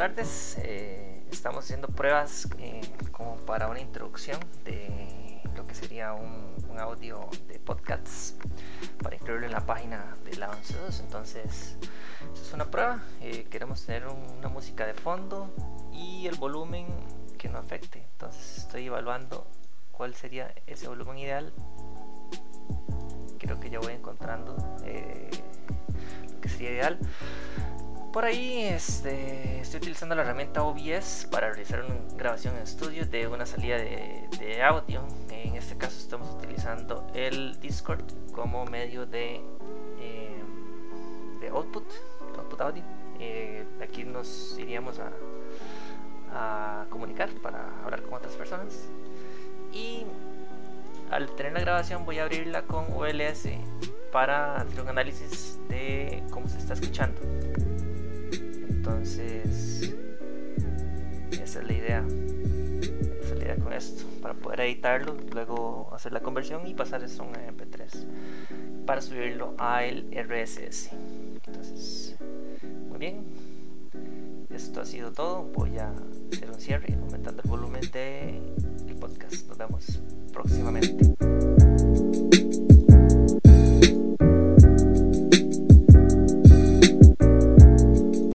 tardes. Eh, estamos haciendo pruebas eh, como para una introducción de lo que sería un, audio de podcasts para incluirlo en la página de la 11.2. Entonces, es una prueba. Eh, queremos tener una música de fondo y el volumen que no afecte. Entonces, estoy evaluando cuál sería ese volumen ideal. Creo que ya voy encontrando lo que sería ideal. Por ahí este, estoy utilizando la herramienta OBS para realizar una grabación en estudio de una salida de, audio. En este caso estamos utilizando el Discord como medio de, eh, output audio. Eh, aquí nos iríamos a, a comunicar para hablar con otras personas. Y al tener la grabación voy a abrirla con OLS para hacer un análisis de cómo se está escuchando. Entonces, esa es la idea. Esa es la idea con esto. Para poder editarlo, luego hacer la conversión y pasar eso a un MP3 para subirlo a el RSS. Entonces, muy bien. Esto ha sido todo. Voy a hacer un cierre aumentando el volumen del podcast. Nos vemos próximamente.